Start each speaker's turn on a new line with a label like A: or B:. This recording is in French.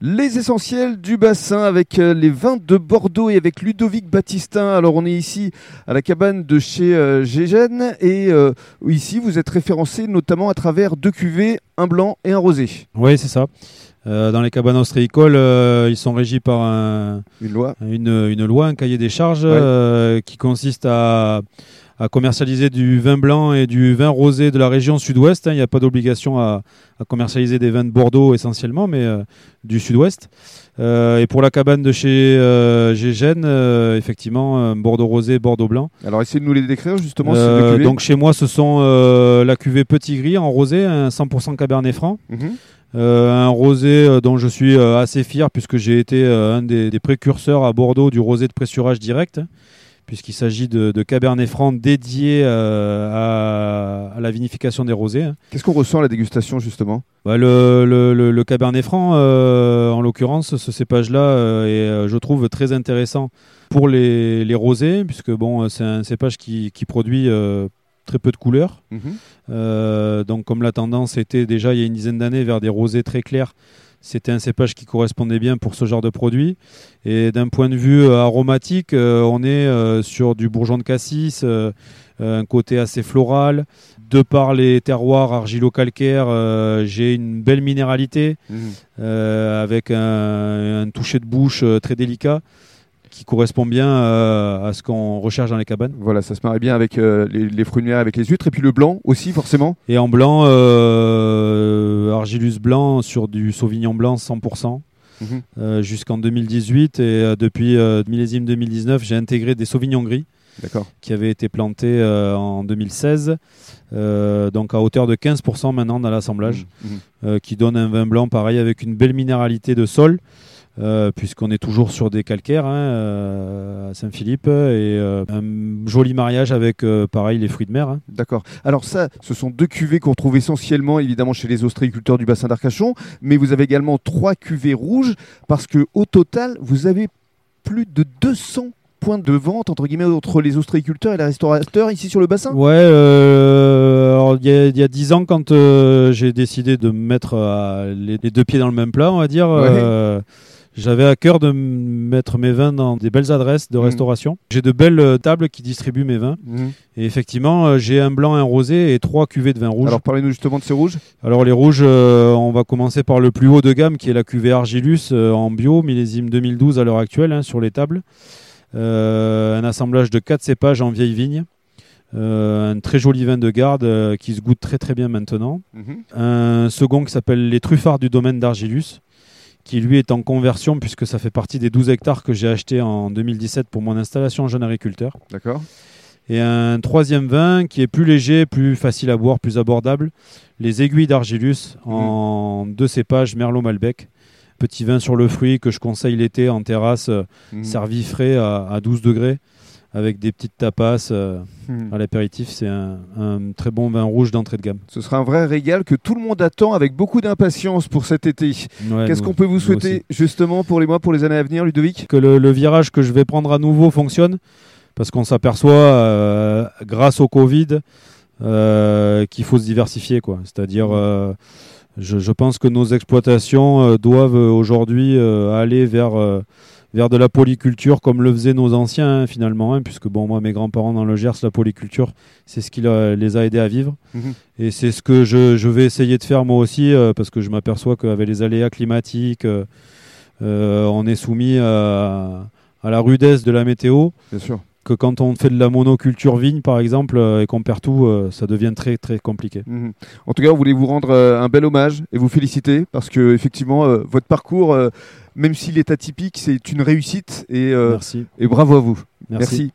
A: Les essentiels du bassin avec euh, les vins de Bordeaux et avec Ludovic Baptistin. Alors on est ici à la cabane de chez euh, Gégène et euh, ici vous êtes référencé notamment à travers deux cuvées, un blanc et un rosé.
B: Oui, c'est ça. Euh, dans les cabanes ostréicoles, euh, ils sont régis par un-
A: Une loi.
B: une, une loi, un cahier des charges
A: Ouais.
B: qui consiste à, à commercialiser du vin blanc et du vin rosé de la région sud-ouest. hein. Il n'y a pas d'obligation à, à commercialiser des vins de Bordeaux essentiellement, mais euh, du sud-ouest. Euh, et pour la cabane de chez euh, Gégène, euh, effectivement, Bordeaux rosé, Bordeaux blanc.
A: Alors essayez de nous les décrire justement ces
B: donc chez moi, ce sont la cuvée Petit Gris en rosé, un 100% Cabernet Franc.
A: Mhm.
B: Euh, un rosé euh, dont je suis euh, assez fier puisque j'ai été un des, des précurseurs à Bordeaux du rosé de pressurage direct, puisqu'il s'agit de, de Cabernet Franc dédié euh, à, à la vinification des rosés. hein.
A: Qu'est-ce qu'on ressent à la dégustation justement?
B: Bah, le, le- le- le Cabernet Franc, euh, en l'occurrence, ce cépage-là euh, est, je trouve, très intéressant pour les, les rosés, puisque bon, c'est un cépage qui, qui produit très peu de couleurs.
A: Mhm.
B: Donc, comme la tendance était déjà il y a une dizaine d'années vers des rosés très clairs, c'était un cépage qui correspondait bien pour ce genre de produit. Et d'un point de vue euh, aromatique, euh, on est euh, sur du bourgeon de cassis, un côté assez floral. De par les terroirs argilo-calcaires, j'ai une belle minéralité euh, avec un, un toucher de bouche très délicat qui correspond bien euh, à ce qu'on recherche dans les cabanes.
A: Voilà, ça se marie bien avec euh, les, les fruits de mer, avec les huîtres et puis le blanc aussi forcément.
B: Et en blanc, euh, Argilus blanc sur du Sauvignon blanc 100%.
A: Mhm.
B: jusqu'en 2018 et depuis millésime 2019 j'ai intégré des sauvignons gris qui avaient été plantés en 2016 euh, donc à hauteur de 15% maintenant dans l'assemblage
A: Mhm.
B: euh, qui donne un vin blanc pareil avec une belle minéralité de sol euh, puisqu'on est toujours sur des calcaires hein, euh, à Saint-Philippe et euh, un joli mariage avec euh, pareil les fruits de mer hein.
A: D'accord. Alors ça, ce sont deux cuvées qu'on retrouve essentiellement évidemment chez les ostréiculteurs du bassin d'Arcachon, mais vous avez également trois cuvées rouges parce que au total, vous avez plus de 200 points de vente entre guillemets entre les ostréiculteurs et les restaurateurs ici sur le bassin?
B: Ouais, euh, il y a- il y a dix ans, quand euh, j'ai décidé de mettre euh, les, les deux pieds dans le même plat, on va dire,
A: Ouais.
B: euh, j'avais à cœur de mettre mes vins dans des belles adresses de
A: Mhm.
B: restauration. J'ai de belles euh, tables qui distribuent mes vins.
A: Mhm.
B: Et effectivement, euh, j'ai un blanc, un rosé et trois cuvées de vin rouge.
A: Alors
B: Alors,
A: parlez-nous justement de ces rouges.
B: les rouges, euh, on va commencer par le plus haut de gamme, qui est la cuvée Argilus euh, en bio, millésime 2012 à l'heure actuelle, hein, sur les tables. Euh, un assemblage de quatre cépages en vieille vigne. Euh, un très joli vin de garde euh, qui se goûte très très bien maintenant.
A: Mhm.
B: Un second qui s'appelle les truffards du domaine d'Argilus, qui lui est en conversion puisque ça fait partie des 12 hectares que j'ai acheté en 2017 pour mon installation jeune agriculteur.
A: D'accord.
B: Et un troisième vin qui est plus léger, plus facile à boire, plus abordable, les aiguilles d'Argilus en deux cépages Merlot Malbec. Petit vin sur le fruit que je conseille l'été en terrasse,
A: Mhm.
B: servi frais à, à 12 degrés, avec des petites tapas euh,
A: Mhm.
B: à l'apéritif. C'est un, un très bon vin rouge d'entrée de gamme.
A: Ce sera un vrai régal que tout le monde attend avec beaucoup d'impatience pour cet été.
B: Ouais,
A: Qu'est-ce qu'on peut vous souhaiter justement pour les mois, pour les années à venir, Ludovic?
B: Que le, le virage que je vais prendre à nouveau fonctionne, parce qu'on s'aperçoit, euh, grâce au Covid, euh, qu'il faut se diversifier. C'est-à-dire, je, je pense que nos exploitations doivent aujourd'hui aller vers, vers de la polyculture comme le faisaient nos anciens, hein, finalement, hein, puisque bon, moi, mes grands-parents dans le Gers, la polyculture, c'est ce qui les a aidés à vivre.
A: Mhm.
B: Et c'est ce que je, je vais essayer de faire moi aussi, euh, parce que je m'aperçois qu'avec les aléas climatiques, euh, euh, on est soumis à, à la rudesse de la météo.
A: Bien sûr.
B: Que quand on fait de la monoculture vigne, par exemple, euh, et qu'on perd tout, euh, ça devient très très compliqué.
A: Mhm. En tout cas, on voulait vous rendre euh, un bel hommage et vous féliciter parce que effectivement, votre parcours, même s'il est atypique, c'est une réussite et,
B: Merci.
A: et bravo à vous.
B: Merci.
A: Merci.